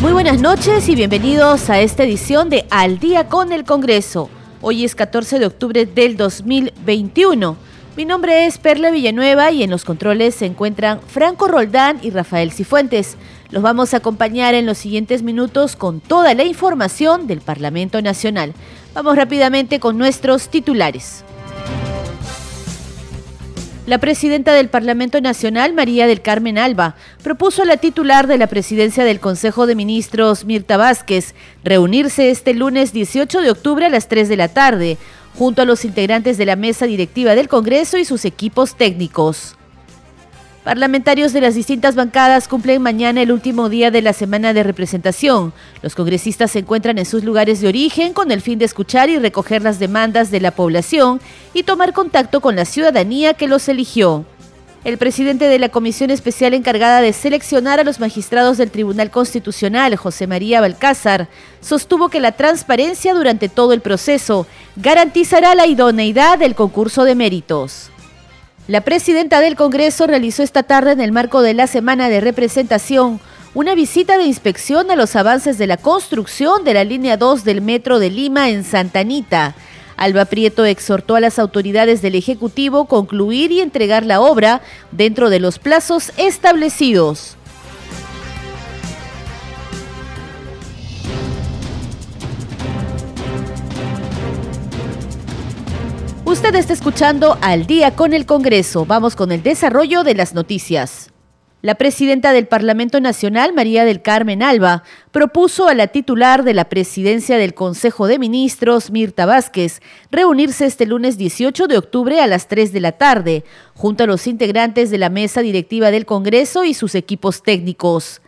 Muy buenas noches y bienvenidos a esta edición de Al día con el Congreso. Hoy es 14 de octubre del 2021. Mi nombre es Perla Villanueva y en los controles se encuentran Franco Roldán y Rafael Cifuentes. Los vamos a acompañar en los siguientes minutos con toda la información del Parlamento Nacional. Vamos rápidamente con nuestros titulares. La presidenta del Parlamento Nacional, María del Carmen Alba, propuso a la titular de la presidencia del Consejo de Ministros, Mirta Vázquez, reunirse este lunes 18 de octubre a las 3 de la tarde, junto a los integrantes de la mesa directiva del Congreso y sus equipos técnicos. Parlamentarios de las distintas bancadas cumplen mañana el último día de la semana de representación. Los congresistas se encuentran en sus lugares de origen con el fin de escuchar y recoger las demandas de la población y tomar contacto con la ciudadanía que los eligió. El presidente de la comisión especial encargada de seleccionar a los magistrados del Tribunal Constitucional, José María Balcázar, sostuvo que la transparencia durante todo el proceso garantizará la idoneidad del concurso de méritos. La presidenta del Congreso realizó esta tarde en el marco de la semana de representación una visita de inspección a los avances de la construcción de la línea 2 del Metro de Lima en Santa Anita. Alba Prieto exhortó a las autoridades del Ejecutivo concluir y entregar la obra dentro de los plazos establecidos. Usted está escuchando Al día con el Congreso. Vamos con el desarrollo de las noticias. La presidenta del Parlamento Nacional, María del Carmen Alba, propuso a la titular de la presidencia del Consejo de Ministros, Mirta Vázquez, reunirse este lunes 18 de octubre a las 3 de la tarde, junto a los integrantes de la mesa directiva del Congreso y sus equipos técnicos.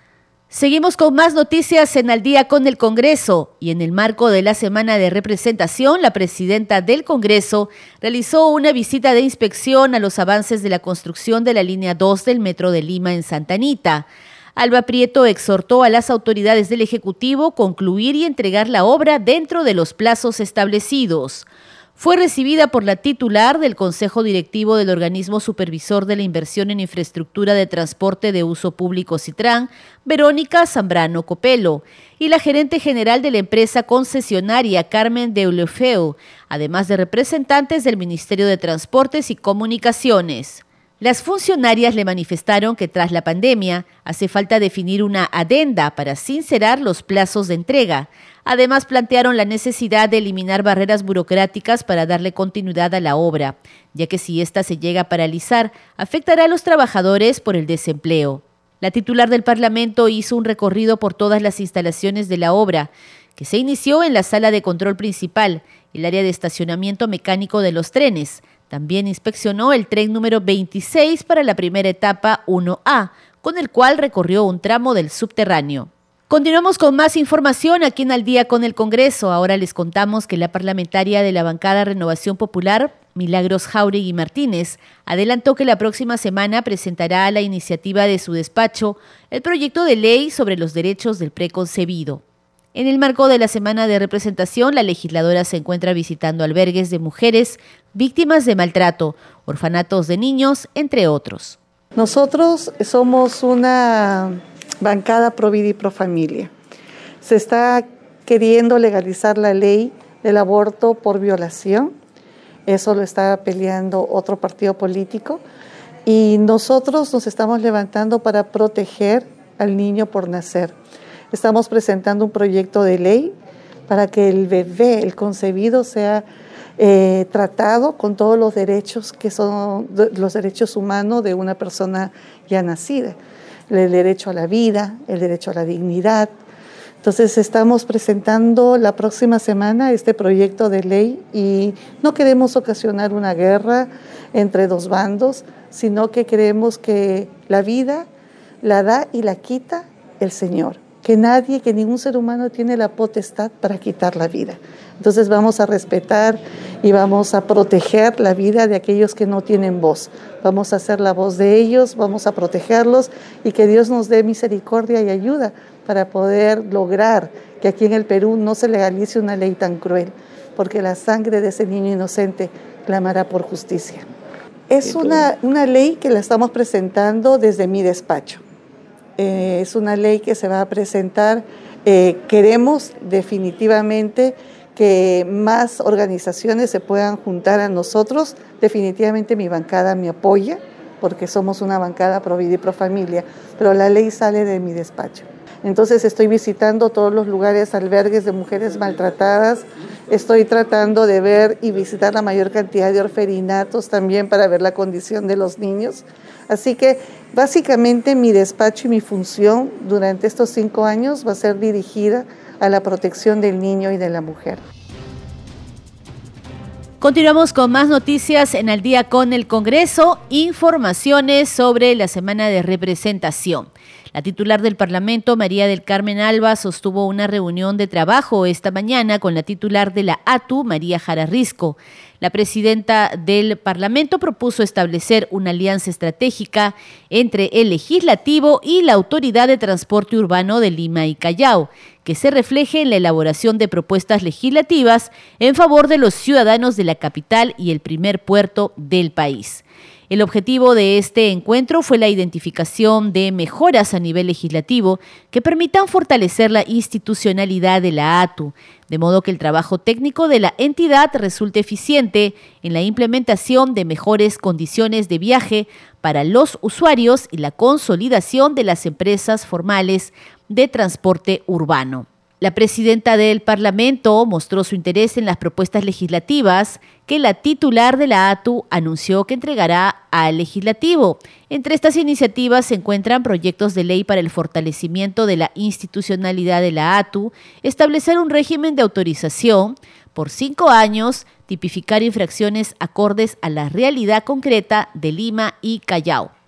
Seguimos con más noticias en Al día con el Congreso y en el marco de la semana de representación, la presidenta del Congreso realizó una visita de inspección a los avances de la construcción de la línea 2 del Metro de Lima en Santa Anita. Alba Prieto exhortó a las autoridades del Ejecutivo concluir y entregar la obra dentro de los plazos establecidos fue recibida por la titular del Consejo Directivo del Organismo Supervisor de la Inversión en Infraestructura de Transporte de Uso Público Citran, Verónica Zambrano Copelo, y la gerente general de la empresa concesionaria Carmen de Deulefeu, además de representantes del Ministerio de Transportes y Comunicaciones. Las funcionarias le manifestaron que tras la pandemia hace falta definir una adenda para sincerar los plazos de entrega. Además, plantearon la necesidad de eliminar barreras burocráticas para darle continuidad a la obra, ya que si ésta se llega a paralizar, afectará a los trabajadores por el desempleo. La titular del Parlamento hizo un recorrido por todas las instalaciones de la obra, que se inició en la sala de control principal, el área de estacionamiento mecánico de los trenes, también inspeccionó el tren número 26 para la primera etapa 1A, con el cual recorrió un tramo del subterráneo. Continuamos con más información aquí en Al día con el Congreso. Ahora les contamos que la parlamentaria de la bancada Renovación Popular, Milagros Jauregui Martínez, adelantó que la próxima semana presentará a la iniciativa de su despacho el proyecto de ley sobre los derechos del preconcebido. En el marco de la semana de representación, la legisladora se encuentra visitando albergues de mujeres víctimas de maltrato, orfanatos de niños, entre otros. Nosotros somos una bancada pro vida y pro familia. Se está queriendo legalizar la ley del aborto por violación. Eso lo está peleando otro partido político. Y nosotros nos estamos levantando para proteger al niño por nacer. Estamos presentando un proyecto de ley para que el bebé, el concebido, sea eh, tratado con todos los derechos que son los derechos humanos de una persona ya nacida. El derecho a la vida, el derecho a la dignidad. Entonces estamos presentando la próxima semana este proyecto de ley y no queremos ocasionar una guerra entre dos bandos, sino que queremos que la vida la da y la quita el Señor que nadie, que ningún ser humano tiene la potestad para quitar la vida. Entonces vamos a respetar y vamos a proteger la vida de aquellos que no tienen voz. Vamos a hacer la voz de ellos, vamos a protegerlos y que Dios nos dé misericordia y ayuda para poder lograr que aquí en el Perú no se legalice una ley tan cruel, porque la sangre de ese niño inocente clamará por justicia. Es una, una ley que la estamos presentando desde mi despacho. Eh, es una ley que se va a presentar. Eh, queremos definitivamente que más organizaciones se puedan juntar a nosotros. Definitivamente mi bancada me apoya porque somos una bancada pro vida y pro familia, pero la ley sale de mi despacho. Entonces estoy visitando todos los lugares, albergues de mujeres maltratadas, estoy tratando de ver y visitar la mayor cantidad de orferinatos también para ver la condición de los niños. Así que básicamente mi despacho y mi función durante estos cinco años va a ser dirigida a la protección del niño y de la mujer. Continuamos con más noticias en el día con el Congreso, informaciones sobre la semana de representación. La titular del Parlamento, María del Carmen Alba, sostuvo una reunión de trabajo esta mañana con la titular de la ATU, María Jara Risco. La presidenta del Parlamento propuso establecer una alianza estratégica entre el legislativo y la Autoridad de Transporte Urbano de Lima y Callao, que se refleje en la elaboración de propuestas legislativas en favor de los ciudadanos de la capital y el primer puerto del país. El objetivo de este encuentro fue la identificación de mejoras a nivel legislativo que permitan fortalecer la institucionalidad de la ATU, de modo que el trabajo técnico de la entidad resulte eficiente en la implementación de mejores condiciones de viaje para los usuarios y la consolidación de las empresas formales de transporte urbano. La presidenta del Parlamento mostró su interés en las propuestas legislativas que la titular de la ATU anunció que entregará al legislativo. Entre estas iniciativas se encuentran proyectos de ley para el fortalecimiento de la institucionalidad de la ATU, establecer un régimen de autorización por cinco años, tipificar infracciones acordes a la realidad concreta de Lima y Callao.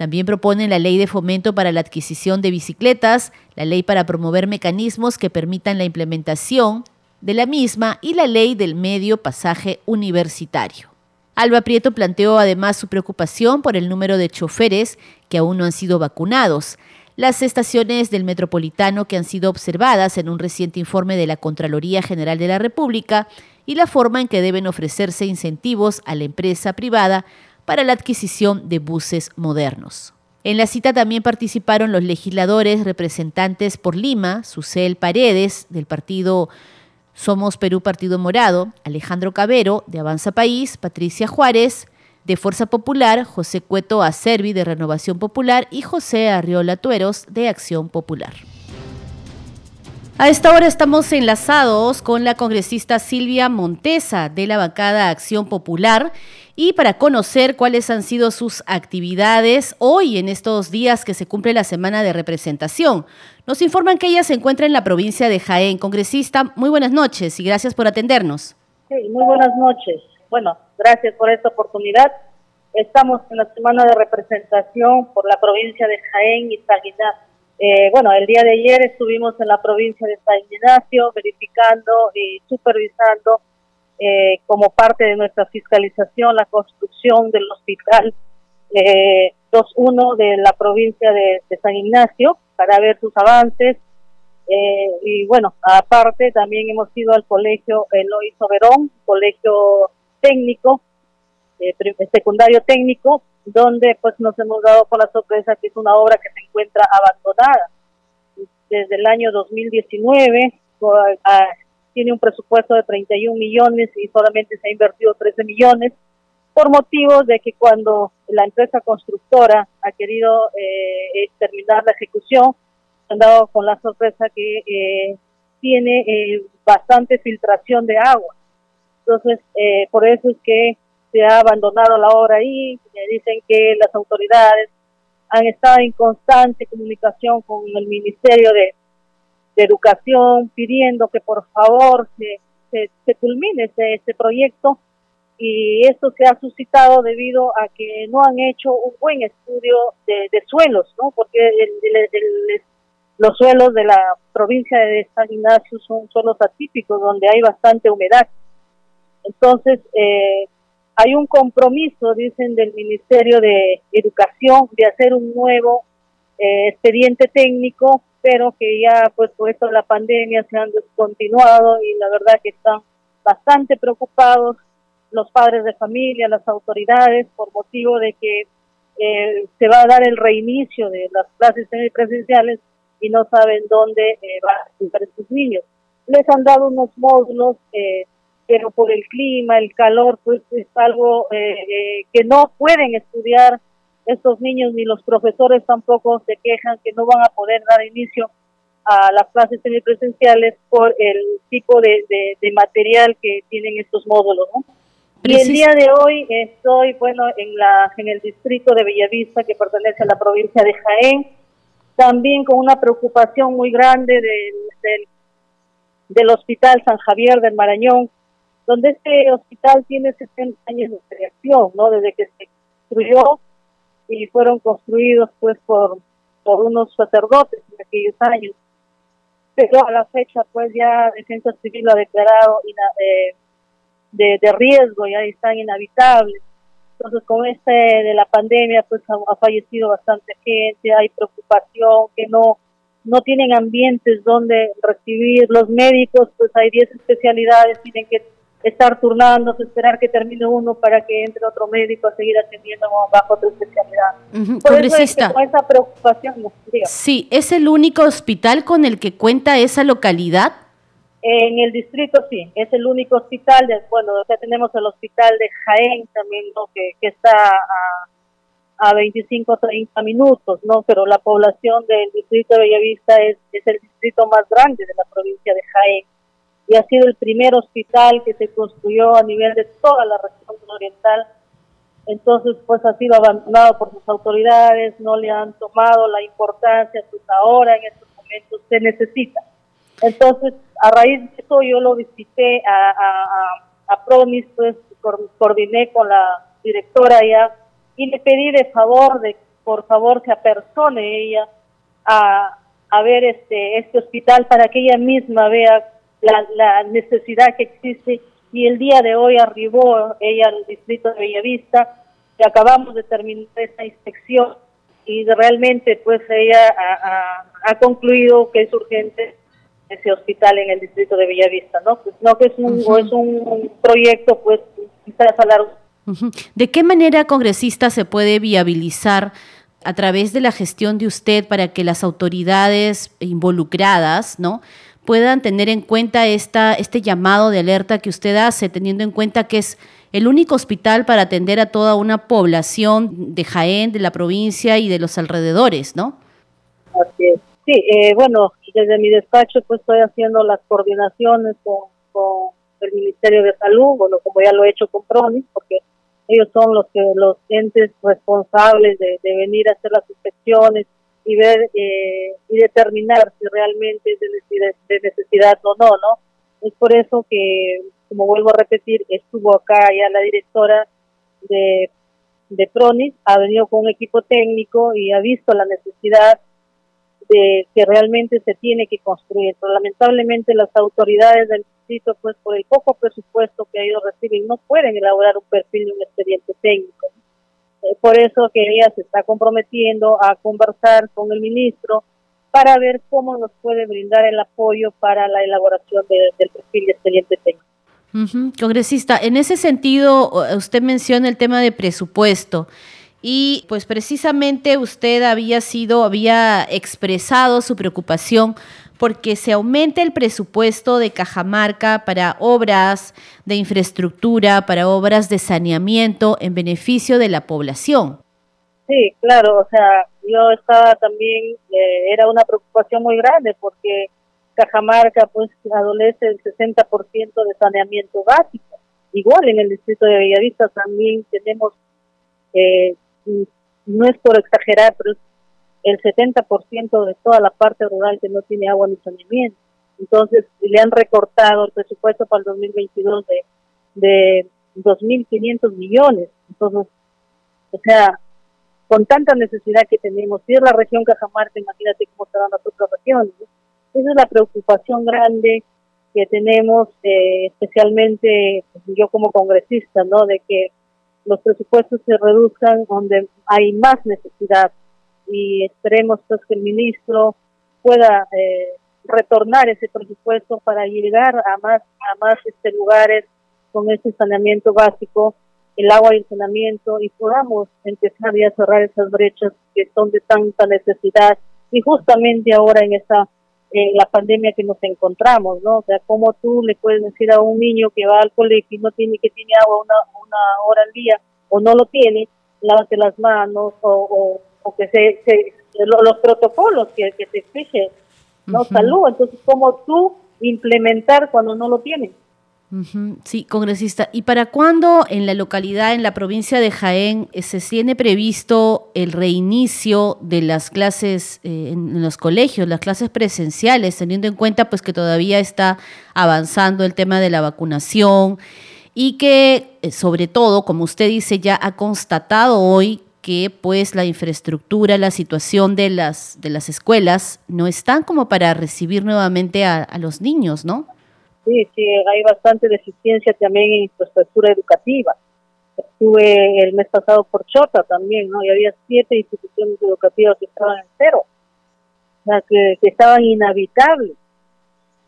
También proponen la ley de fomento para la adquisición de bicicletas, la ley para promover mecanismos que permitan la implementación de la misma y la ley del medio pasaje universitario. Alba Prieto planteó además su preocupación por el número de choferes que aún no han sido vacunados, las estaciones del metropolitano que han sido observadas en un reciente informe de la Contraloría General de la República y la forma en que deben ofrecerse incentivos a la empresa privada para la adquisición de buses modernos. En la cita también participaron los legisladores representantes por Lima, Susel Paredes, del partido Somos Perú Partido Morado, Alejandro Cabero, de Avanza País, Patricia Juárez, de Fuerza Popular, José Cueto Acervi, de Renovación Popular, y José Arriola Tueros, de Acción Popular. A esta hora estamos enlazados con la congresista Silvia Montesa de la bancada Acción Popular y para conocer cuáles han sido sus actividades hoy en estos días que se cumple la semana de representación. Nos informan que ella se encuentra en la provincia de Jaén. Congresista, muy buenas noches y gracias por atendernos. Sí, muy buenas noches. Bueno, gracias por esta oportunidad. Estamos en la semana de representación por la provincia de Jaén y San eh, bueno, el día de ayer estuvimos en la provincia de San Ignacio verificando y supervisando eh, como parte de nuestra fiscalización la construcción del hospital eh, 2.1 de la provincia de, San Ignacio para ver sus avances. Eh, y bueno, aparte también hemos ido al colegio Eloy Soberón, colegio técnico, eh, secundario técnico, donde pues nos hemos dado con la sorpresa que es una obra que se encuentra abandonada desde el año 2019, tiene un presupuesto de 31 millones y solamente se ha invertido 13 millones por motivos de que cuando la empresa constructora ha querido eh, terminar la ejecución, han dado con la sorpresa que eh, tiene eh, bastante filtración de agua. Entonces, por eso es que se ha abandonado la obra ahí. Dicen que las autoridades han estado en constante comunicación con el Ministerio de, Educación pidiendo que por favor se, se, culmine este, este, proyecto y esto se ha suscitado debido a que no han hecho un buen estudio de, suelos, ¿no? Porque los suelos de la provincia de San Ignacio son suelos atípicos donde hay bastante humedad. Entonces, eh, hay un compromiso, dicen, del Ministerio de Educación de hacer un nuevo eh, expediente técnico, pero que ya, pues, por esto la pandemia se han descontinuado y la verdad que están bastante preocupados los padres de familia, las autoridades, por motivo de que eh, se va a dar el reinicio de las clases semipresenciales y no saben dónde eh, van a estudiar sus niños. Les han dado unos módulos, eh, pero por el clima, el calor, pues es algo que no pueden estudiar estos niños ni los profesores tampoco se quejan que no van a poder dar inicio a las clases semipresenciales por el tipo de, de material que tienen estos módulos, ¿no? Y el día de hoy estoy, bueno, en, la, en el distrito de Bellavista, que pertenece a la provincia de Jaén, también con una preocupación muy grande del, del, Hospital San Javier del Marañón, donde este hospital tiene 60 años de creación, ¿no? Desde que se construyó y fueron construidos, pues, por, por unos sacerdotes en aquellos años. Pero a la fecha, pues, ya Defensa Civil lo ha declarado eh, de, de riesgo, ya están inhabitables. Entonces, con este de la pandemia, pues ha, fallecido bastante gente, hay preocupación, que no, no tienen ambientes donde recibir los médicos, pues hay 10 especialidades, tienen que estar turnándose, esperar que termine uno para que entre otro médico a seguir atendiendo bajo otra especialidad. Por eso es con esa preocupación. Sí, ¿es el único hospital con el que cuenta esa localidad? En el distrito sí, es el único hospital, de, bueno, ya tenemos el hospital de Jaén también, ¿no? que, que está a, a 25 30 minutos, ¿no? Pero la población del distrito de Bellavista es, es el distrito más grande de la provincia de Jaén y ha sido el primer hospital que se construyó a nivel de toda la región oriental. Entonces, pues ha sido abandonado por sus autoridades, no le han tomado la importancia, pues ahora en estos momentos se necesita. Entonces, a raíz de eso yo lo visité a, a, a Promis, pues coordiné con la directora allá y le pedí de favor, de por favor se apersone ella a, a ver este, este hospital para que ella misma vea la, la necesidad que existe y el día de hoy arribó ella al distrito de Bellavista y acabamos de terminar esta inspección y realmente pues ella ha, ha concluido que es urgente ese hospital en el distrito de Bellavista, ¿no? Pues no que es un, es un proyecto, pues, quizás a largo. ¿De qué manera, congresista, se puede viabilizar a través de la gestión de usted para que las autoridades involucradas, ¿no? Puedan tener en cuenta esta, este llamado de alerta que usted hace, teniendo en cuenta que es el único hospital para atender a toda una población de Jaén, de la provincia y de los alrededores, ¿no? Así es. Sí, eh, bueno, desde mi despacho pues estoy haciendo las coordinaciones con, el Ministerio de Salud, bueno, como ya lo he hecho con PRONIS, porque ellos son los que los entes responsables de, venir a hacer las inspecciones y ver eh, y determinar si realmente es de necesidad, o no, ¿no? Es por eso que, como vuelvo a repetir, estuvo acá ya la directora de, de PRONIS, ha venido con un equipo técnico y ha visto la necesidad de que realmente se tiene que construir. Pero lamentablemente las autoridades del distrito, pues por el poco presupuesto que ellos reciben, no pueden elaborar un perfil de un expediente técnico. Eh, por eso que ella se está comprometiendo a conversar con el ministro para ver cómo nos puede brindar el apoyo para la elaboración del perfil de expediente técnico. Congresista, en ese sentido, usted menciona el tema de presupuesto. Y pues precisamente usted había sido, había expresado su preocupación porque se aumente el presupuesto de Cajamarca para obras de infraestructura, para obras de saneamiento en beneficio de la población. Sí, claro, o sea, yo estaba también, eh, era una preocupación muy grande porque Cajamarca pues adolece el 60% de saneamiento básico. Igual en el distrito de Bellavista también tenemos eh, no es por exagerar, pero es el 70% de toda la parte rural que no tiene agua ni saneamiento. Entonces, le han recortado el presupuesto para el 2022 de, de 2.500 millones. Entonces, o sea, con tanta necesidad que tenemos. Si es la región Cajamarca, imagínate cómo estarán las otras regiones. Esa es la preocupación grande que tenemos, eh, especialmente yo como congresista, ¿no? De que los presupuestos se reduzcan donde hay más necesidad. Y esperemos pues que el ministro pueda eh, retornar ese presupuesto para llegar a más a más este lugares con ese saneamiento básico el agua y el saneamiento y podamos empezar ya a cerrar esas brechas que son de tanta necesidad. Y justamente ahora en esta en la pandemia que nos encontramos, ¿no? O sea, como tú le puedes decir a un niño que va al colegio y no tiene que tiene agua una, una hora al día o no lo tiene, lávate las manos o, o, que se, se los protocolos que, que te exige, ¿no? Salud, entonces, ¿cómo tú implementar cuando no lo tienes? Sí, congresista. ¿Y para cuándo en la localidad, en la provincia de Jaén, eh, se tiene previsto el reinicio de las clases eh, en los colegios, las clases presenciales, teniendo en cuenta pues que todavía está avanzando el tema de la vacunación y que eh, sobre todo, como usted dice, ya ha constatado hoy que pues la infraestructura, la situación de las de las escuelas no están como para recibir nuevamente a, a los niños, ¿no? Sí, sí, hay bastante deficiencia también en infraestructura educativa. Estuve el mes pasado por Chota también, ¿no? Y había siete instituciones educativas que estaban en cero, o sea, que, estaban inhabitables.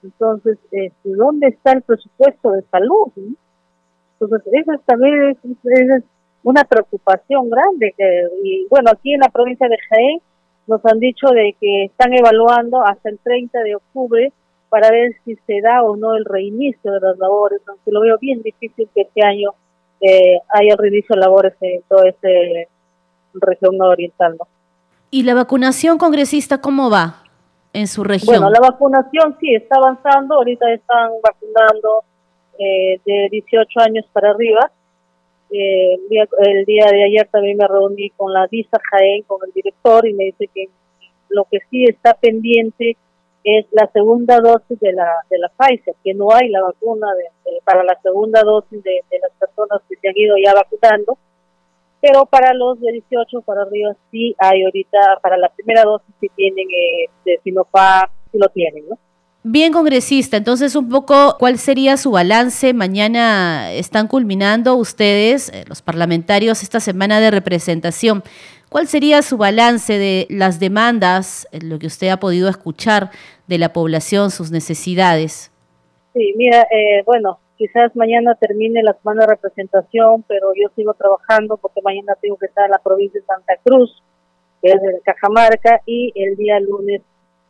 Entonces, este, ¿dónde está el presupuesto de salud? Entonces, eso también es, una preocupación grande. Que, y bueno, aquí en la provincia de Jaén nos han dicho de que están evaluando hasta el 30 de octubre para ver si se da o no el reinicio de las labores, aunque lo veo bien difícil que este año eh, haya reinicio de labores en toda esta región oriental. ¿no? ¿Y la vacunación congresista cómo va en su región? Bueno, la vacunación sí está avanzando, ahorita están vacunando eh, de 18 años para arriba. Eh, el día de ayer también me reuní con la DISA Jaén, con el director, y me dice que lo que sí está pendiente es la segunda dosis de la, de la Pfizer, que no hay la vacuna de, para la segunda dosis de, las personas que se han ido ya vacunando, pero para los de 18 para arriba sí hay ahorita, para la primera dosis sí tienen eh, de Sinopharm, sí lo tienen, ¿no? Bien, congresista, entonces un poco, ¿cuál sería su balance? Mañana están culminando ustedes, eh, los parlamentarios, esta semana de representación. ¿Cuál sería su balance de las demandas, lo que usted ha podido escuchar de la población, sus necesidades? Sí, mira, eh, bueno, quizás mañana termine la semana de representación, pero yo sigo trabajando porque mañana tengo que estar en la provincia de Santa Cruz, que es de Cajamarca, y el día lunes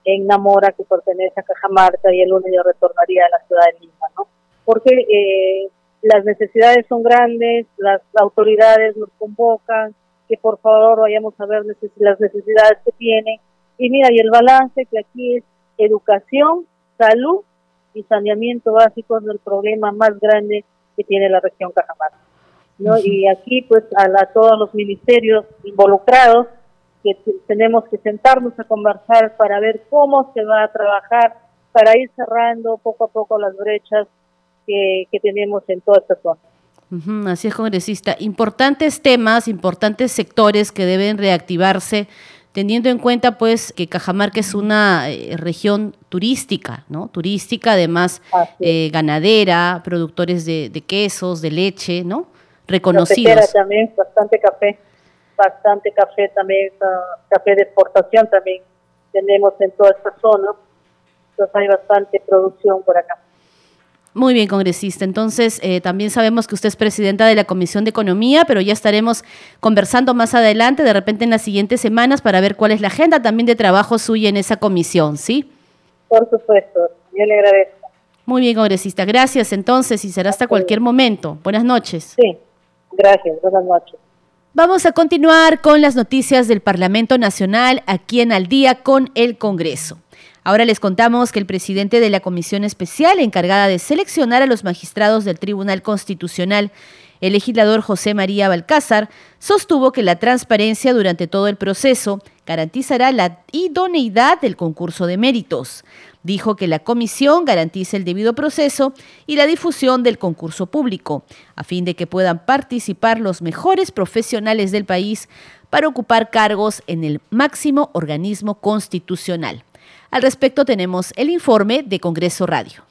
en Namora, que pertenece a Cajamarca, y el lunes yo retornaría a la ciudad de Lima, ¿no? Porque eh, las necesidades son grandes, las autoridades nos convocan, que por favor vayamos a ver las necesidades que tienen. Y mira, y el balance que aquí es educación, salud y saneamiento básico es el problema más grande que tiene la región Cajamarca. ¿no? Y aquí pues a, todos los ministerios involucrados que tenemos que sentarnos a conversar para ver cómo se va a trabajar para ir cerrando poco a poco las brechas que, que tenemos en toda esta zona así es, congresista. Importantes temas, importantes sectores que deben reactivarse, teniendo en cuenta pues que Cajamarca es una eh, región turística, ¿no? Turística, además eh, ganadera, productores de, quesos, de leche, ¿no? Reconocidos. también, bastante café, bastante café también, café de exportación también tenemos en toda esta zona. Entonces hay bastante producción por acá. Muy bien, congresista. Entonces, eh, también sabemos que usted es presidenta de la Comisión de Economía, pero ya estaremos conversando más adelante, de repente en las siguientes semanas, para ver cuál es la agenda también de trabajo suya en esa comisión, ¿sí? Por supuesto, yo le agradezco. Muy bien, congresista. Gracias entonces y será hasta cualquier momento. Buenas noches. Sí, gracias. Buenas noches. Vamos a continuar con las noticias del Parlamento Nacional aquí en Al día con el Congreso. Ahora les contamos que el presidente de la comisión especial encargada de seleccionar a los magistrados del Tribunal Constitucional, el legislador José María Balcázar, sostuvo que la transparencia durante todo el proceso garantizará la idoneidad del concurso de méritos. Dijo que la comisión garantiza el debido proceso y la difusión del concurso público, a fin de que puedan participar los mejores profesionales del país para ocupar cargos en el máximo organismo constitucional. Al respecto tenemos el informe de Congreso Radio.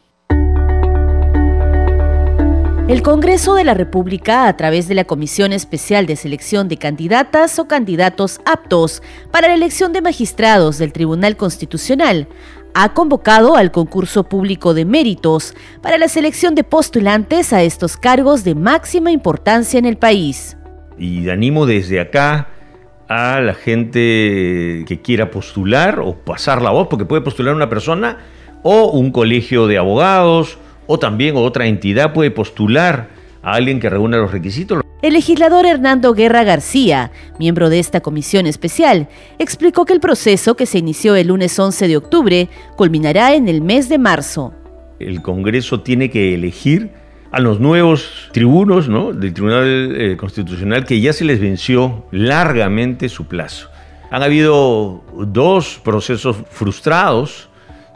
El Congreso de la República, a través de la Comisión Especial de Selección de Candidatas o Candidatos aptos para la elección de magistrados del Tribunal Constitucional, ha convocado al concurso público de méritos para la selección de postulantes a estos cargos de máxima importancia en el país. Y animo desde acá a la gente que quiera postular o pasar la voz, porque puede postular una persona o un colegio de abogados o también otra entidad puede postular a alguien que reúna los requisitos. El legislador Hernando Guerra García, miembro de esta comisión especial, explicó que el proceso que se inició el lunes 11 de octubre culminará en el mes de marzo. El Congreso tiene que elegir a los nuevos tribunos del Tribunal eh, Constitucional que ya se les venció largamente su plazo. Han habido dos procesos frustrados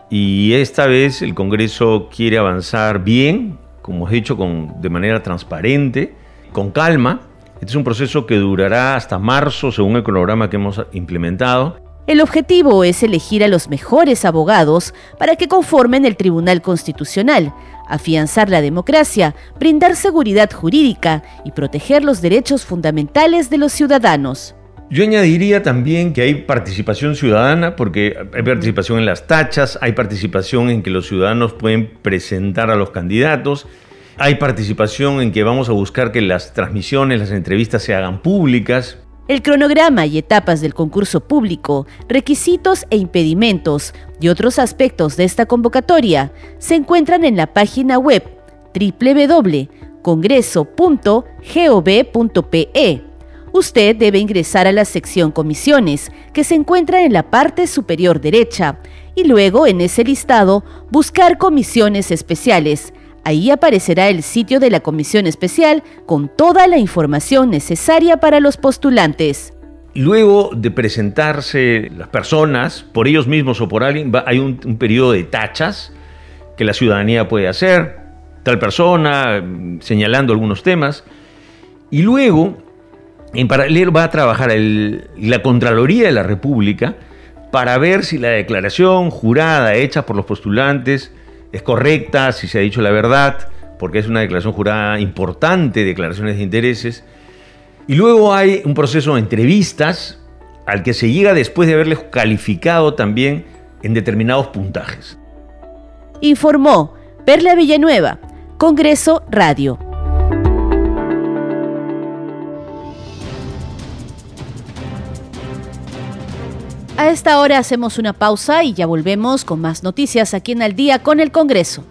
y esta vez el Congreso quiere avanzar bien, como he dicho, con, de manera transparente, con calma. Este es un proceso que durará hasta marzo, según el cronograma que hemos implementado. El objetivo es elegir a los mejores abogados para que conformen el Tribunal Constitucional, afianzar la democracia, brindar seguridad jurídica y proteger los derechos fundamentales de los ciudadanos. Yo añadiría también que hay participación ciudadana, porque hay participación en las tachas, hay participación en que los ciudadanos pueden presentar a los candidatos, hay participación en que vamos a buscar que las transmisiones, las entrevistas se hagan públicas. El cronograma y etapas del concurso público, requisitos e impedimentos y otros aspectos de esta convocatoria se encuentran en la página web www.congreso.gov.pe usted debe ingresar a la sección Comisiones, que se encuentra en la parte superior derecha, y luego en ese listado buscar Comisiones Especiales. Ahí aparecerá el sitio de la comisión especial con toda la información necesaria para los postulantes. Luego de presentarse las personas, por ellos mismos o por alguien, hay un, un periodo de tachas que la ciudadanía puede hacer, tal persona, señalando algunos temas. Y luego en paralelo va a trabajar la Contraloría de la República para ver si la declaración jurada hecha por los postulantes es correcta, si se ha dicho la verdad, porque es una declaración jurada importante, declaraciones de intereses. Y luego hay un proceso de entrevistas al que se llega después de haberles calificado también en determinados puntajes. Informó Perla Villanueva, Congreso Radio. A esta hora hacemos una pausa y ya volvemos con más noticias aquí en Al día con el Congreso.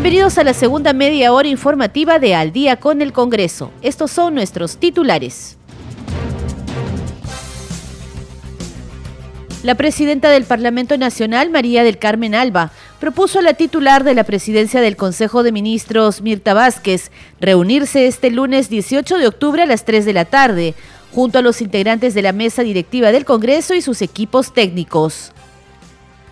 Bienvenidos a la segunda media hora informativa de Al día con el Congreso. Estos son nuestros titulares. La presidenta del Parlamento Nacional, María del Carmen Alba, propuso a la titular de la presidencia del Consejo de Ministros, Mirta Vázquez, reunirse este lunes 18 de octubre a las 3 de la tarde, junto a los integrantes de la mesa directiva del Congreso y sus equipos técnicos.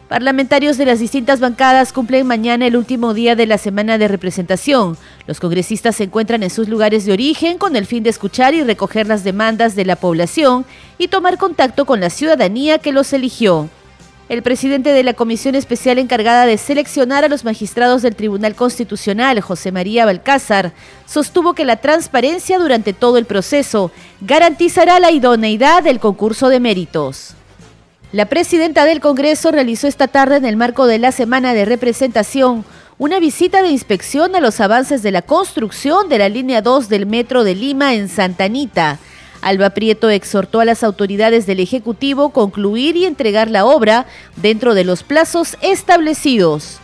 Parlamentarios de las distintas bancadas cumplen mañana el último día de la semana de representación. Los congresistas se encuentran en sus lugares de origen con el fin de escuchar y recoger las demandas de la población y tomar contacto con la ciudadanía que los eligió. El presidente de la comisión especial encargada de seleccionar a los magistrados del Tribunal Constitucional, José María Balcázar, sostuvo que la transparencia durante todo el proceso garantizará la idoneidad del concurso de méritos. La presidenta del Congreso realizó esta tarde en el marco de la semana de representación una visita de inspección a los avances de la construcción de la línea 2 del Metro de Lima en Santa Anita. Alba Prieto exhortó a las autoridades del Ejecutivo concluir y entregar la obra dentro de los plazos establecidos.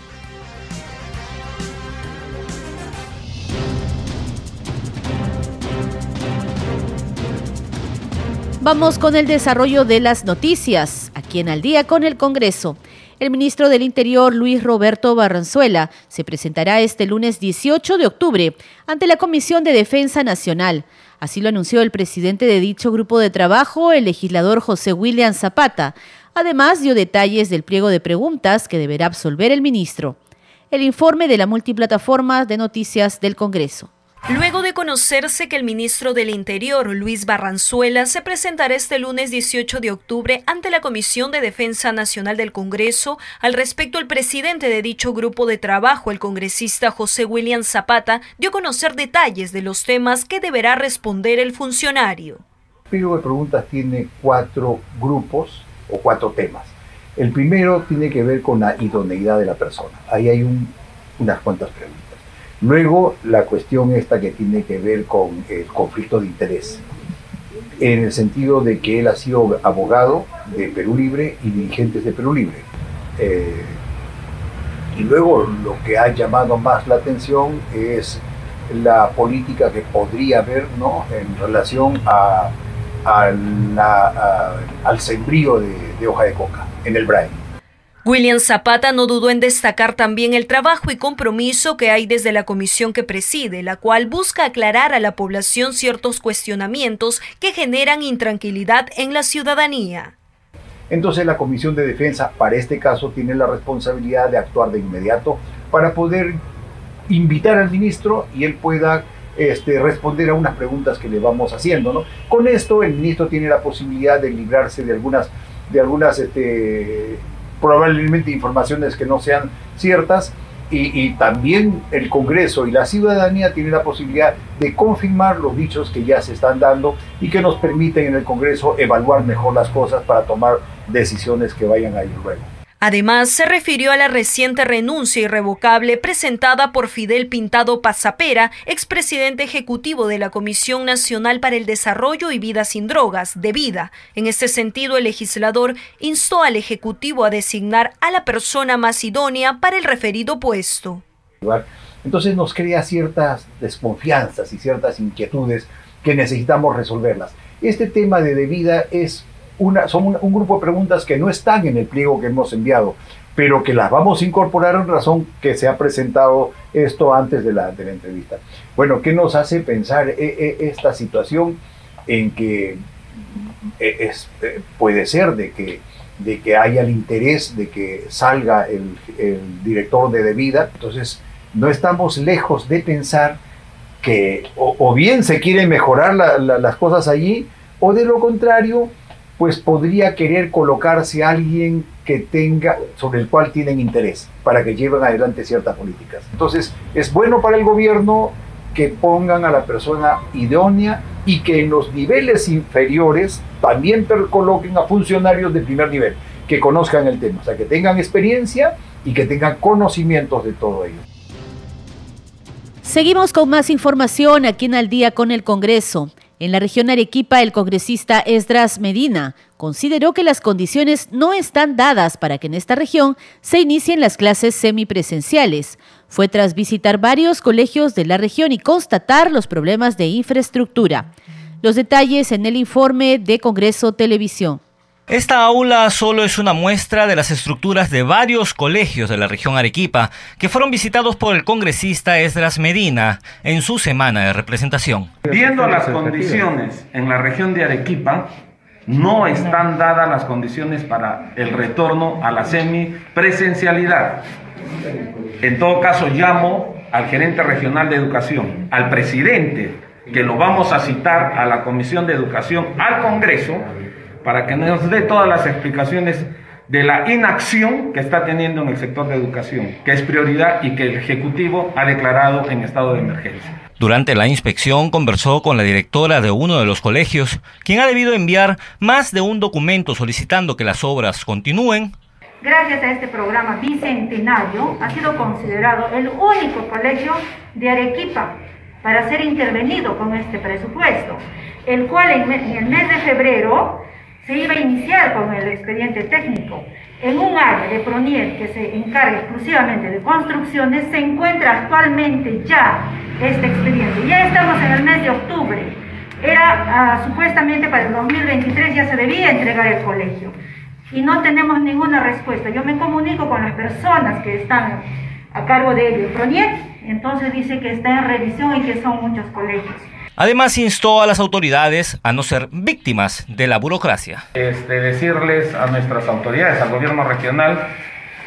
Vamos con el desarrollo de las noticias, aquí en Al día con el Congreso. El ministro del Interior, Luis Roberto Barranzuela, se presentará este lunes 18 de octubre ante la Comisión de Defensa Nacional. Así lo anunció el presidente de dicho grupo de trabajo, el legislador José William Zapata. Además, dio detalles del pliego de preguntas que deberá absolver el ministro. El informe de la multiplataforma de noticias del Congreso. Luego de conocerse que el ministro del Interior, Luis Barranzuela, se presentará este lunes 18 de octubre ante la Comisión de Defensa Nacional del Congreso, al respecto el presidente de dicho grupo de trabajo, el congresista José William Zapata, dio a conocer detalles de los temas que deberá responder el funcionario. El pliego de preguntas tiene cuatro grupos o cuatro temas. El primero tiene que ver con la idoneidad de la persona. Ahí hay unas cuantas preguntas. Luego, la cuestión esta que tiene que ver con el conflicto de interés, en el sentido de que él ha sido abogado de Perú Libre y dirigentes de Perú Libre. Eh, y luego lo que ha llamado más la atención es la política que podría haber ¿no? en relación a, al sembrío de, hoja de coca en el Brain. William Zapata no dudó en destacar también el trabajo y compromiso que hay desde la comisión que preside, la cual busca aclarar a la población ciertos cuestionamientos que generan intranquilidad en la ciudadanía. Entonces la Comisión de Defensa, para este caso, tiene la responsabilidad de actuar de inmediato para poder invitar al ministro y él pueda este, responder a unas preguntas que le vamos haciendo. ¿no? Con esto el ministro tiene la posibilidad de librarse de algunas, de algunas este, probablemente informaciones que no sean ciertas y, también el Congreso y la ciudadanía tienen la posibilidad de confirmar los dichos que ya se están dando y que nos permiten en el Congreso evaluar mejor las cosas para tomar decisiones que vayan a ir luego. Además, se refirió a la reciente renuncia irrevocable presentada por Fidel Pintado Pasapera, expresidente ejecutivo de la Comisión Nacional para el Desarrollo y Vida sin Drogas, de Vida. En este sentido, el legislador instó al Ejecutivo a designar a la persona más idónea para el referido puesto. Entonces nos crea ciertas desconfianzas y ciertas inquietudes que necesitamos resolverlas. Este tema de debida es son un, grupo de preguntas que no están en el pliego que hemos enviado, pero que las vamos a incorporar en razón que se ha presentado esto antes de la, de la entrevista. Bueno, ¿qué nos hace pensar e, e, esta situación en que e, es, puede ser de que, de que haya el interés de que salga el, director de debida? Entonces, no estamos lejos de pensar que o, bien se quieren mejorar las cosas allí, o de lo contrario, pues podría querer colocarse alguien que tenga, sobre el cual tienen interés, para que lleven adelante ciertas políticas. Entonces, es bueno para el gobierno que pongan a la persona idónea y que en los niveles inferiores también coloquen a funcionarios de primer nivel, que conozcan el tema, o sea, que tengan experiencia y que tengan conocimientos de todo ello. Seguimos con más información aquí en Al día con el Congreso. En la región Arequipa, el congresista Esdras Medina consideró que las condiciones no están dadas para que en esta región se inicien las clases semipresenciales. Fue tras visitar varios colegios de la región y constatar los problemas de infraestructura. Los detalles en el informe de Congreso Televisión. Esta aula solo es una muestra de las estructuras de varios colegios de la región Arequipa que fueron visitados por el congresista Esdras Medina en su semana de representación. Viendo las condiciones en la región de Arequipa, no están dadas las condiciones para el retorno a la semipresencialidad. En todo caso, llamo al gerente regional de educación, al presidente, que lo vamos a citar a la Comisión de Educación, al Congreso, para que nos dé todas las explicaciones de la inacción que está teniendo en el sector de educación, que es prioridad y que el Ejecutivo ha declarado en estado de emergencia. Durante la inspección conversó con la directora de uno de los colegios, quien ha debido enviar más de un documento solicitando que las obras continúen. Gracias a este programa bicentenario, ha sido considerado el único colegio de Arequipa para ser intervenido con este presupuesto, el cual en el mes de febrero se iba a iniciar con el expediente técnico. En un área de Pronier que se encarga exclusivamente de construcciones, se encuentra actualmente ya este expediente. Ya estamos en el mes de octubre. era ah, supuestamente para el 2023 ya se debía entregar el colegio y no tenemos ninguna respuesta. Yo me comunico con las personas que están a cargo de ello, Proniet, entonces dice que está en revisión y que son muchos colegios. Además, instó a las autoridades a no ser víctimas de la burocracia. Este, decirles a nuestras autoridades, al gobierno regional,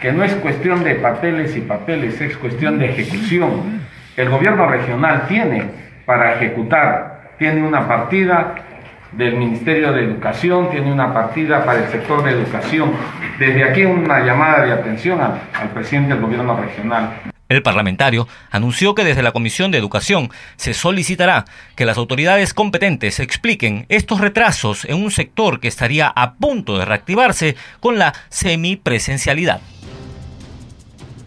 que no es cuestión de papeles y papeles, es cuestión de ejecución. El gobierno regional tiene para ejecutar, tiene una partida del Ministerio de Educación, tiene una partida para el sector de educación. Desde aquí una llamada de atención al, al presidente del gobierno regional. El parlamentario anunció que desde la Comisión de Educación se solicitará que las autoridades competentes expliquen estos retrasos en un sector que estaría a punto de reactivarse con la semipresencialidad.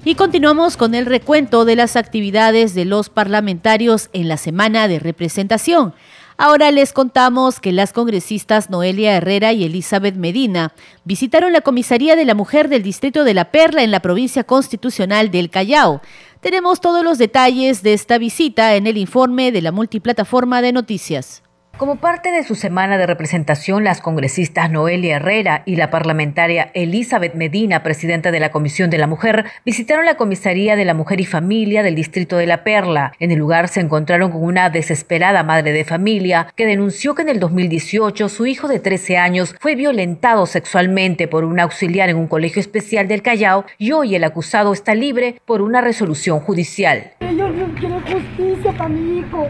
Y continuamos con el recuento de las actividades de los parlamentarios en la semana de representación. Ahora les contamos que las congresistas Noelia Herrera y Elizabeth Medina visitaron la Comisaría de la Mujer del Distrito de La Perla en la provincia constitucional del Callao. Tenemos todos los detalles de esta visita en el informe de la multiplataforma de noticias. Como parte de su semana de representación, las congresistas Noelia Herrera y la parlamentaria Elizabeth Medina, presidenta de la Comisión de la Mujer, visitaron la Comisaría de la Mujer y Familia del Distrito de La Perla. En el lugar se encontraron con una desesperada madre de familia que denunció que en el 2018 su hijo de 13 años fue violentado sexualmente por un auxiliar en un colegio especial del Callao y hoy el acusado está libre por una resolución judicial. Yo quiero justicia para mi hijo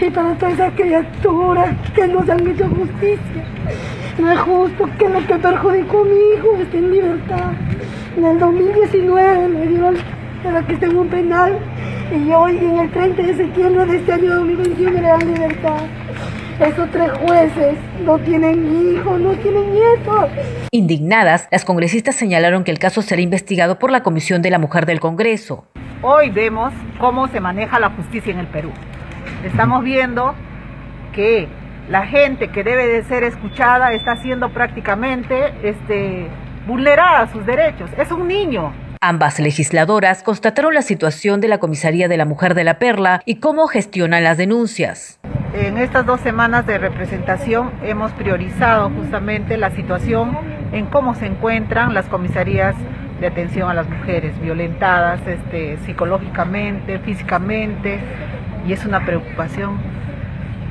y para toda esa criatura que nos han hecho justicia. No es justo que lo que perjudicó a mi hijo esté en libertad. En el 2019 me dieron para que esté en un penal y hoy en el 30 de septiembre de este año 2021 me dan libertad. Esos tres jueces no tienen hijos, no tienen nietos. Indignadas, las congresistas señalaron que el caso será investigado por la Comisión de la Mujer del Congreso. Hoy vemos cómo se maneja la justicia en el Perú. Estamos viendo que la gente que debe de ser escuchada está siendo prácticamente este, vulnerada sus derechos. Es un niño. Ambas legisladoras constataron la situación de la Comisaría de la Mujer de la Perla y cómo gestionan las denuncias. En estas dos semanas de representación hemos priorizado justamente la situación en cómo se encuentran las comisarías de atención a las mujeres violentadas este, psicológicamente, físicamente, y es una preocupación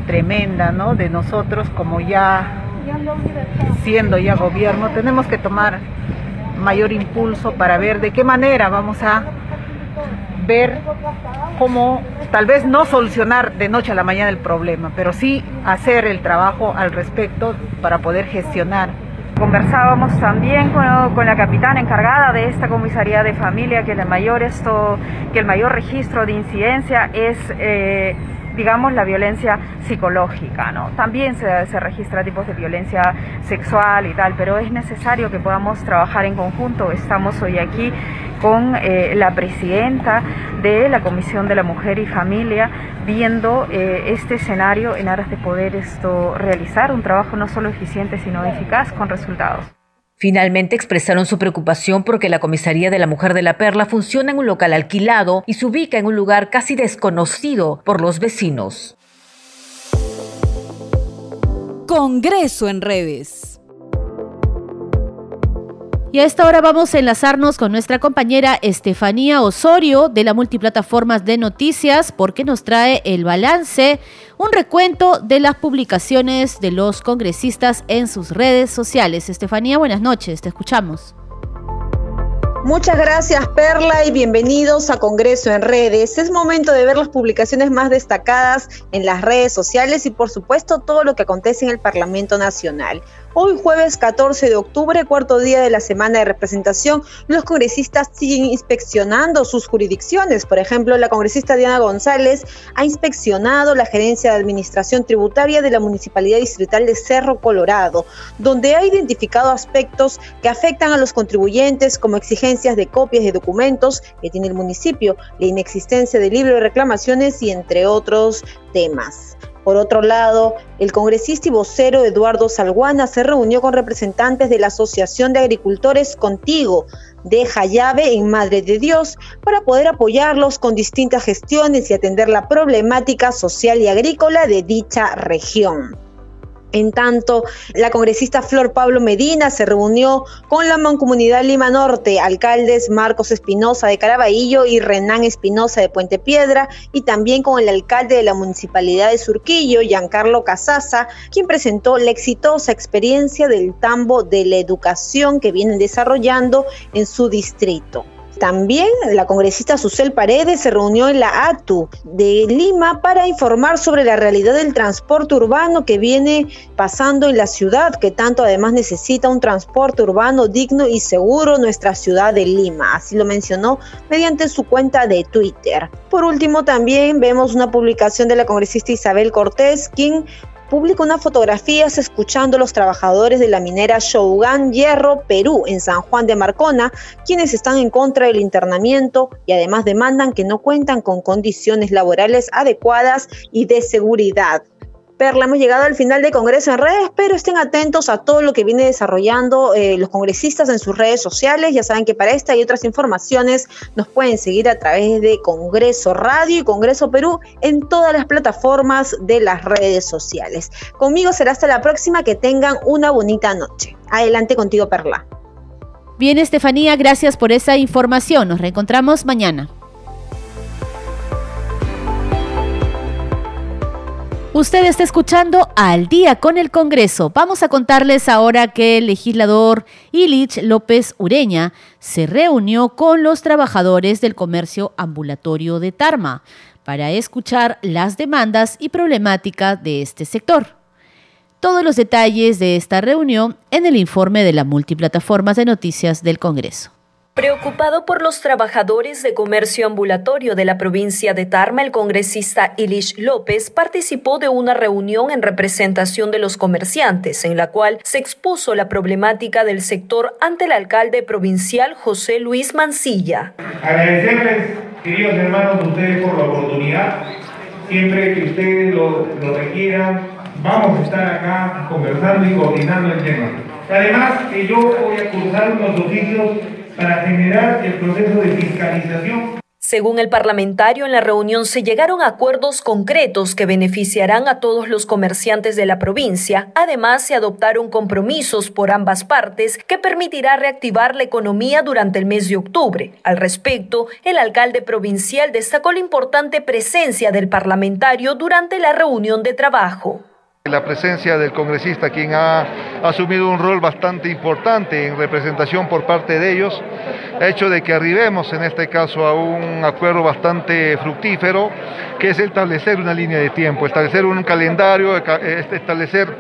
tremenda, ¿no? De nosotros como ya siendo ya gobierno, tenemos que tomar mayor impulso para ver de qué manera vamos a ver cómo tal vez no solucionar de noche a la mañana el problema, pero sí hacer el trabajo al respecto para poder gestionar. Conversábamos también con, la capitana encargada de esta comisaría de familia que el mayor esto, que el mayor registro de incidencia es eh, digamos, la violencia psicológica, ¿no? También se, registra tipos de violencia sexual y tal, pero es necesario que podamos trabajar en conjunto. Estamos hoy aquí con eh, la presidenta de la Comisión de la Mujer y Familia viendo eh, este escenario en aras de poder esto realizar un trabajo no solo eficiente sino eficaz con resultados. Finalmente expresaron su preocupación porque la comisaría de la Mujer de la Perla funciona en un local alquilado y se ubica en un lugar casi desconocido por los vecinos. Congreso en redes. Y a esta hora vamos a enlazarnos con nuestra compañera Estefanía Osorio de la Multiplataformas de Noticias porque nos trae el balance, un recuento de las publicaciones de los congresistas en sus redes sociales. Estefanía, buenas noches, te escuchamos. Muchas gracias Perla y bienvenidos a Congreso en Redes. Es momento de ver las publicaciones más destacadas en las redes sociales y por supuesto todo lo que acontece en el Parlamento Nacional. Hoy jueves 14 de octubre, cuarto día de la semana de representación, los congresistas siguen inspeccionando sus jurisdicciones. Por ejemplo, la congresista Diana González ha inspeccionado la gerencia de administración tributaria de la Municipalidad Distrital de Cerro Colorado, donde ha identificado aspectos que afectan a los contribuyentes como exigencias de copias de documentos que tiene el municipio, la inexistencia de libro de reclamaciones y entre otros temas. Por otro lado, el congresista y vocero Eduardo Salguana se reunió con representantes de la Asociación de Agricultores Contigo de Jayave en Madre de Dios para poder apoyarlos con distintas gestiones y atender la problemática social y agrícola de dicha región. En tanto, la congresista Flor Pablo Medina se reunió con la Mancomunidad Lima Norte, alcaldes Marcos Espinosa de Caraballo y Renán Espinosa de Puente Piedra, y también con el alcalde de la Municipalidad de Surquillo, Giancarlo Casaza, quien presentó la exitosa experiencia del tambo de la educación que vienen desarrollando en su distrito. También la congresista Susel Paredes se reunió en la ATU de Lima para informar sobre la realidad del transporte urbano que viene pasando en la ciudad, que tanto además necesita un transporte urbano digno y seguro nuestra ciudad de Lima. Así lo mencionó mediante su cuenta de Twitter. Por último, también vemos una publicación de la congresista Isabel Cortés, quien publica unas fotografías escuchando a los trabajadores de la minera Shogun Hierro Perú en San Juan de Marcona, quienes están en contra del internamiento y además demandan que no cuentan con condiciones laborales adecuadas y de seguridad. Perla, hemos llegado al final del Congreso en redes, pero estén atentos a todo lo que viene desarrollando eh, los congresistas en sus redes sociales. Ya saben que para esta y otras informaciones nos pueden seguir a través de Congreso Radio y Congreso Perú en todas las plataformas de las redes sociales. Conmigo será hasta la próxima, que tengan una bonita noche. Adelante contigo, Perla. Bien, Estefanía, gracias por esa información. Nos reencontramos mañana. Usted está escuchando Al día con el Congreso. Vamos a contarles ahora que el legislador Ilich López Ureña se reunió con los trabajadores del comercio ambulatorio de Tarma para escuchar las demandas y problemáticas de este sector. Todos los detalles de esta reunión en el informe de la multiplataforma de noticias del Congreso. Preocupado por los trabajadores de comercio ambulatorio de la provincia de Tarma, el congresista Ilish López participó de una reunión en representación de los comerciantes, en la cual se expuso la problemática del sector ante el alcalde provincial José Luis Mancilla. Agradecerles, queridos hermanos, ustedes por la oportunidad. Siempre que ustedes lo, lo requieran, vamos a estar acá conversando y coordinando el tema. Además, que yo voy a cursar unos oficios para generar el proceso de fiscalización. Según el parlamentario, en la reunión se llegaron acuerdos concretos que beneficiarán a todos los comerciantes de la provincia. Además, se adoptaron compromisos por ambas partes que permitirá reactivar la economía durante el mes de octubre. Al respecto, el alcalde provincial destacó la importante presencia del parlamentario durante la reunión de trabajo. La presencia del congresista, quien ha asumido un rol bastante importante en representación por parte de ellos, ha hecho de que arribemos en este caso a un acuerdo bastante fructífero, que es establecer una línea de tiempo, establecer un calendario, establecer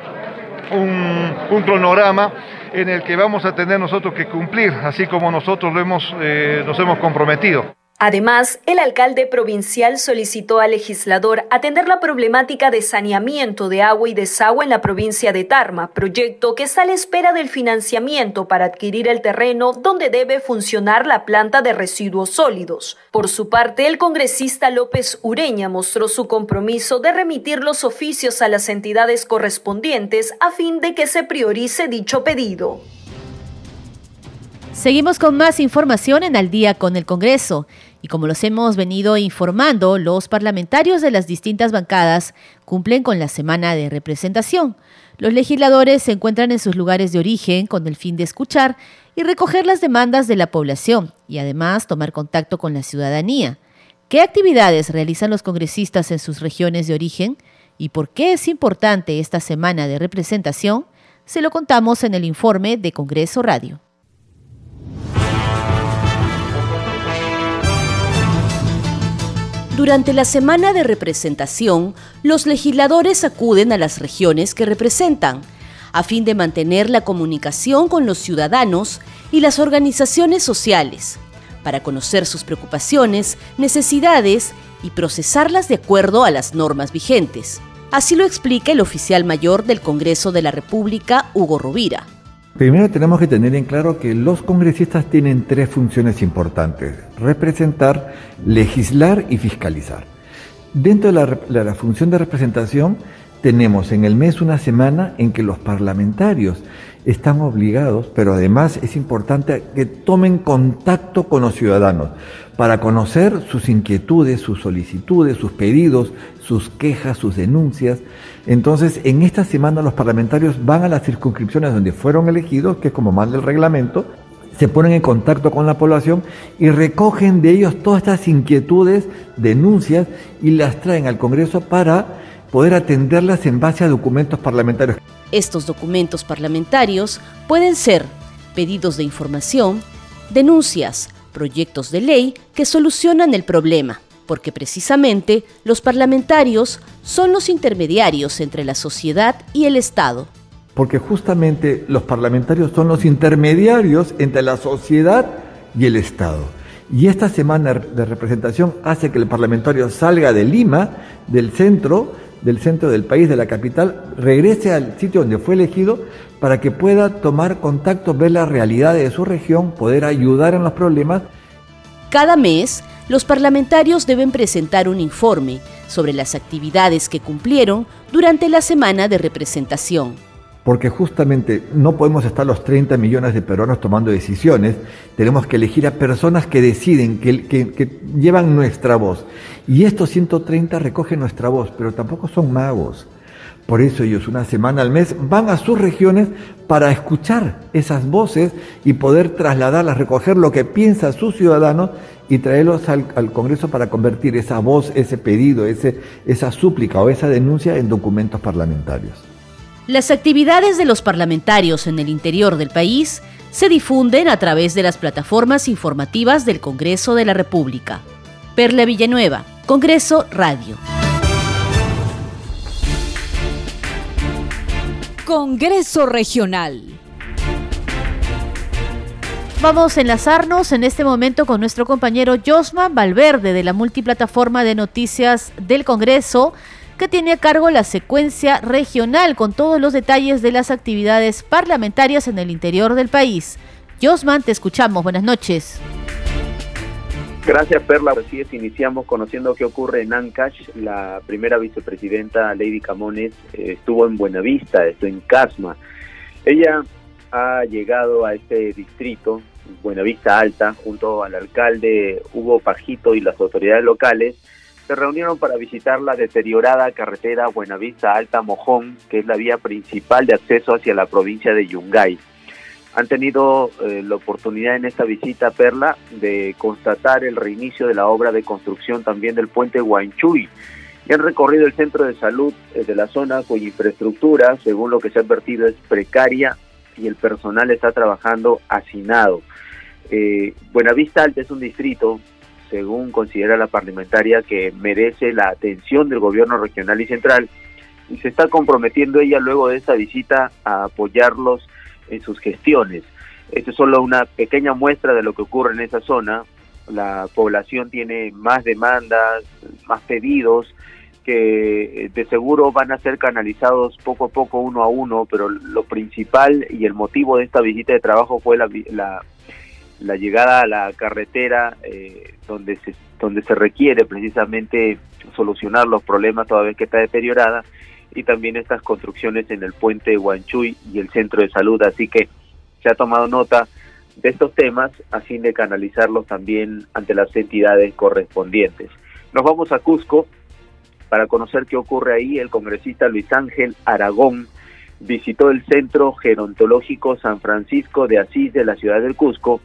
un, cronograma en el que vamos a tener nosotros que cumplir, así como nosotros hemos, eh, nos hemos comprometido. Además, el alcalde provincial solicitó al legislador atender la problemática de saneamiento de agua y desagüe en la provincia de Tarma, proyecto que está a la espera del financiamiento para adquirir el terreno donde debe funcionar la planta de residuos sólidos. Por su parte, el congresista López Ureña mostró su compromiso de remitir los oficios a las entidades correspondientes a fin de que se priorice dicho pedido. Seguimos con más información en Al día con el Congreso. Y como los hemos venido informando, los parlamentarios de las distintas bancadas cumplen con la semana de representación. Los legisladores se encuentran en sus lugares de origen con el fin de escuchar y recoger las demandas de la población y además tomar contacto con la ciudadanía. ¿Qué actividades realizan los congresistas en sus regiones de origen? ¿Y por qué es importante esta semana de representación? Se lo contamos en el informe de Congreso Radio. Durante la semana de representación, los legisladores acuden a las regiones que representan, a fin de mantener la comunicación con los ciudadanos y las organizaciones sociales, para conocer sus preocupaciones, necesidades y procesarlas de acuerdo a las normas vigentes. Así lo explica el oficial mayor del Congreso de la República, Hugo Rovira. Primero tenemos que tener en claro que los congresistas tienen tres funciones importantes, representar, legislar y fiscalizar. Dentro de la, función de representación, tenemos en el mes una semana en que los parlamentarios están obligados, pero además es importante que tomen contacto con los ciudadanos para conocer sus inquietudes, sus solicitudes, sus pedidos, sus quejas, sus denuncias. Entonces, en esta semana los parlamentarios van a las circunscripciones donde fueron elegidos, que es como manda el reglamento, se ponen en contacto con la población y recogen de ellos todas estas inquietudes, denuncias y las traen al Congreso para poder atenderlas en base a documentos parlamentarios. Estos documentos parlamentarios pueden ser pedidos de información, denuncias, proyectos de ley que solucionan el problema, porque precisamente los parlamentarios son los intermediarios entre la sociedad y el Estado. Porque justamente los parlamentarios son los intermediarios entre la sociedad y el Estado. Y esta semana de representación hace que el parlamentario salga de Lima, del centro, del centro del país, de la capital, regrese al sitio donde fue elegido para que pueda tomar contacto, ver la realidad de su región, poder ayudar en los problemas. Cada mes, los parlamentarios deben presentar un informe sobre las actividades que cumplieron durante la semana de representación porque justamente no podemos estar los 30 millones de peruanos tomando decisiones, tenemos que elegir a personas que deciden, que, que, llevan nuestra voz. Y estos 130 recogen nuestra voz, pero tampoco son magos. Por eso ellos una semana al mes van a sus regiones para escuchar esas voces y poder trasladarlas, recoger lo que piensa sus ciudadanos y traerlos al, al, Congreso para convertir esa voz, ese pedido, ese, esa súplica o esa denuncia en documentos parlamentarios. Las actividades de los parlamentarios en el interior del país se difunden a través de las plataformas informativas del Congreso de la República. Perla Villanueva, Congreso Radio. Congreso Regional. Vamos a enlazarnos en este momento con nuestro compañero Josman Valverde de la multiplataforma de noticias del Congreso que tiene a cargo la secuencia regional con todos los detalles de las actividades parlamentarias en el interior del país. Josman, te escuchamos. Buenas noches. Gracias, Perla. Así es, iniciamos conociendo qué ocurre en Ancash. La primera vicepresidenta, Lady Camones, estuvo en Buenavista, esto en Casma. Ella ha llegado a este distrito, Buenavista Alta, junto al alcalde Hugo Pajito y las autoridades locales, se reunieron para visitar la deteriorada carretera Buenavista Alta Mojón, que es la vía principal de acceso hacia la provincia de Yungay. Han tenido eh, la oportunidad en esta visita, Perla, de constatar el reinicio de la obra de construcción también del puente Huanchuy y han recorrido el centro de salud eh, de la zona cuya infraestructura, según lo que se ha advertido, es precaria y el personal está trabajando hacinado. Eh, Buenavista Alta es un distrito según considera la parlamentaria, que merece la atención del gobierno regional y central y se está comprometiendo ella luego de esta visita a apoyarlos en sus gestiones. Esto es solo una pequeña muestra de lo que ocurre en esa zona. La población tiene más demandas, más pedidos que de seguro van a ser canalizados poco a poco uno a uno, pero lo principal y el motivo de esta visita de trabajo fue la, la la llegada a la carretera eh, donde se donde se requiere precisamente solucionar los problemas toda vez que está deteriorada y también estas construcciones en el puente Huanchuy y el centro de salud así que se ha tomado nota de estos temas a fin de canalizarlos también ante las entidades correspondientes nos vamos a Cusco para conocer qué ocurre ahí el congresista Luis Ángel Aragón visitó el Centro Gerontológico San Francisco de Asís de la ciudad del Cusco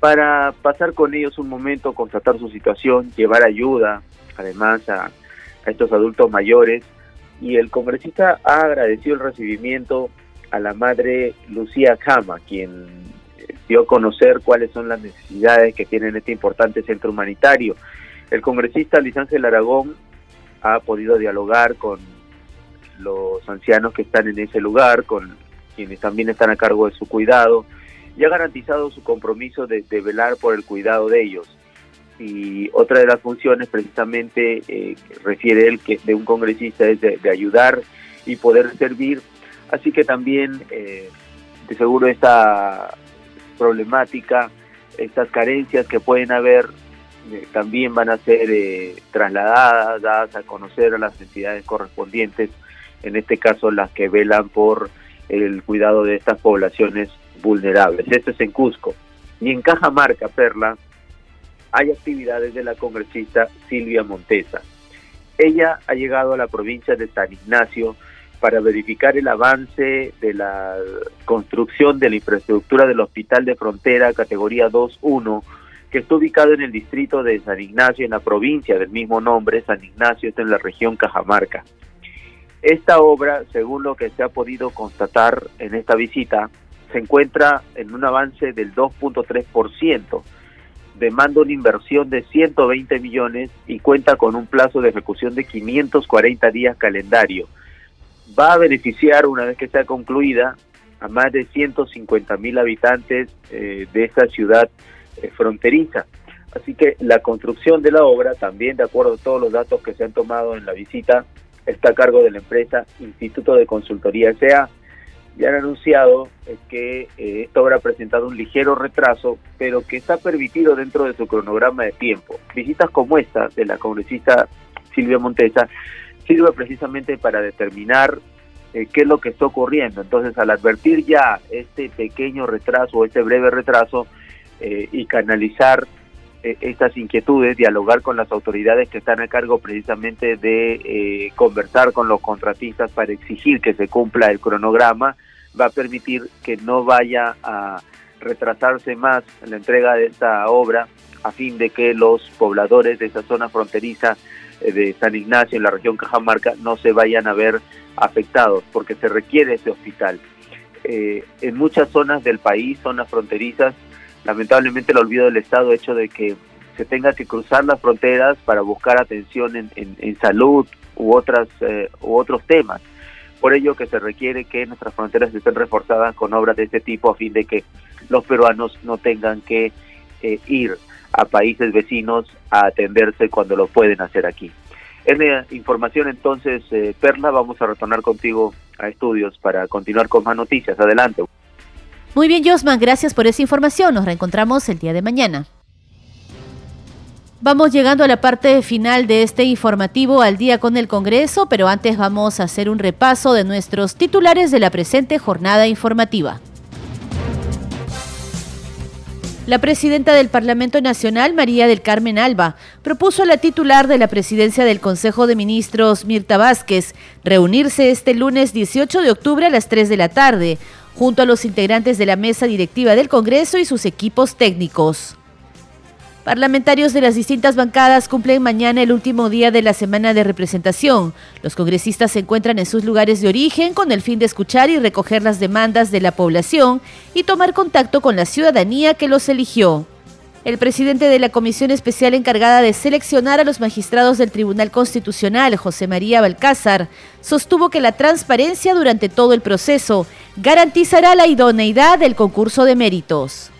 para pasar con ellos un momento, constatar su situación, llevar ayuda, además a, estos adultos mayores. Y el congresista ha agradecido el recibimiento a la madre Lucía Cama, quien dio a conocer cuáles son las necesidades que tiene este importante centro humanitario. El congresista Luis Ángel Aragón ha podido dialogar con los ancianos que están en ese lugar, con quienes también están a cargo de su cuidado, y ha garantizado su compromiso de, velar por el cuidado de ellos. Y otra de las funciones precisamente eh, refiere él que de un congresista es de, ayudar y poder servir. Así que también eh, de seguro esta problemática, estas carencias que pueden haber eh, también van a ser trasladadas, dadas a conocer a las entidades correspondientes, en este caso las que velan por el cuidado de estas poblaciones vulnerables. Esto es en Cusco. Y en Cajamarca, Perla, hay actividades de la congresista Silvia Montesa. Ella ha llegado a la provincia de San Ignacio para verificar el avance de la construcción de la infraestructura del Hospital de Frontera categoría 2.1, que está ubicado en el distrito de San Ignacio, en la provincia del mismo nombre, San Ignacio, está en la región Cajamarca. Esta obra, según lo que se ha podido constatar en esta visita, se encuentra en un avance del 2.3%, demanda una inversión de 120 millones y cuenta con un plazo de ejecución de 540 días calendario. Va a beneficiar, una vez que sea concluida, a más de 150 mil habitantes eh, de esta ciudad eh, fronteriza. Así que la construcción de la obra, también de acuerdo a todos los datos que se han tomado en la visita, está a cargo de la empresa Instituto de Consultoría S.A. Ya han anunciado que eh, esta obra presentado un ligero retraso, pero que está permitido dentro de su cronograma de tiempo. Visitas como esta de la congresista Silvia Montesa sirve precisamente para determinar eh, qué es lo que está ocurriendo. Entonces, al advertir ya este pequeño retraso, este breve retraso, eh, y canalizar estas inquietudes, dialogar con las autoridades que están a cargo precisamente de eh, conversar con los contratistas para exigir que se cumpla el cronograma, va a permitir que no vaya a retrasarse más la entrega de esta obra a fin de que los pobladores de esa zona fronteriza eh, de San Ignacio en la región Cajamarca no se vayan a ver afectados porque se requiere ese hospital. en muchas zonas del país, zonas fronterizas, lamentablemente el olvido del Estado hecho de que se tenga que cruzar las fronteras para buscar atención en, salud u, otras, eh, u otros temas. Por ello que se requiere que nuestras fronteras estén reforzadas con obras de este tipo a fin de que los peruanos no tengan que eh, ir a países vecinos a atenderse cuando lo pueden hacer aquí. Es la información entonces, eh, Perla, vamos a retornar contigo a estudios para continuar con más noticias. Adelante. Muy bien, Josman, gracias por esa información. Nos reencontramos el día de mañana. Vamos llegando a la parte final de este informativo al día con el Congreso, pero antes vamos a hacer un repaso de nuestros titulares de la presente jornada informativa. La presidenta del Parlamento Nacional, María del Carmen Alba, propuso a la titular de la presidencia del Consejo de Ministros, Mirta Vázquez, reunirse este lunes 18 de octubre a las 3 de la tarde junto a los integrantes de la mesa directiva del Congreso y sus equipos técnicos. Parlamentarios de las distintas bancadas cumplen mañana el último día de la semana de representación. Los congresistas se encuentran en sus lugares de origen con el fin de escuchar y recoger las demandas de la población y tomar contacto con la ciudadanía que los eligió. El presidente de la comisión especial encargada de seleccionar a los magistrados del Tribunal Constitucional, José María Balcázar, sostuvo que la transparencia durante todo el proceso garantizará la idoneidad del concurso de méritos.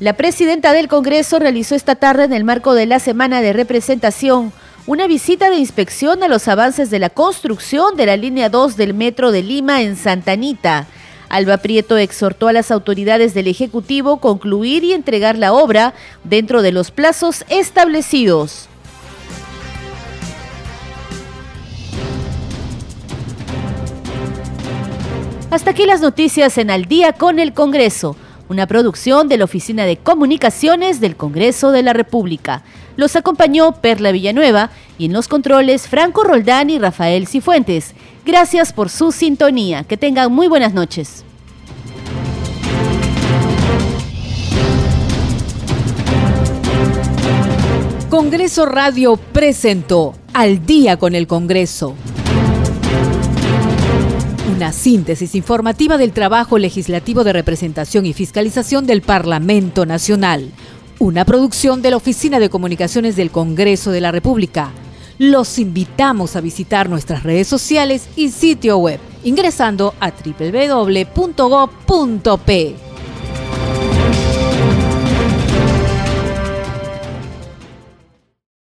La presidenta del Congreso realizó esta tarde en el marco de la semana de representación una visita de inspección a los avances de la construcción de la línea 2 del Metro de Lima en Santa Anita Alba Prieto exhortó a las autoridades del Ejecutivo concluir y entregar la obra dentro de los plazos establecidos. Hasta aquí las noticias en Al día con el Congreso, una producción de la Oficina de Comunicaciones del Congreso de la República. Los acompañó Perla Villanueva y en los controles Franco Roldán y Rafael Cifuentes. Gracias por su sintonía. Que tengan muy buenas noches. Congreso Radio presentó Al día con el Congreso. Una síntesis informativa del trabajo legislativo de representación y fiscalización del Parlamento Nacional. Una producción de la Oficina de Comunicaciones del Congreso de la República los invitamos a visitar nuestras redes sociales y sitio web ingresando a www.go.p.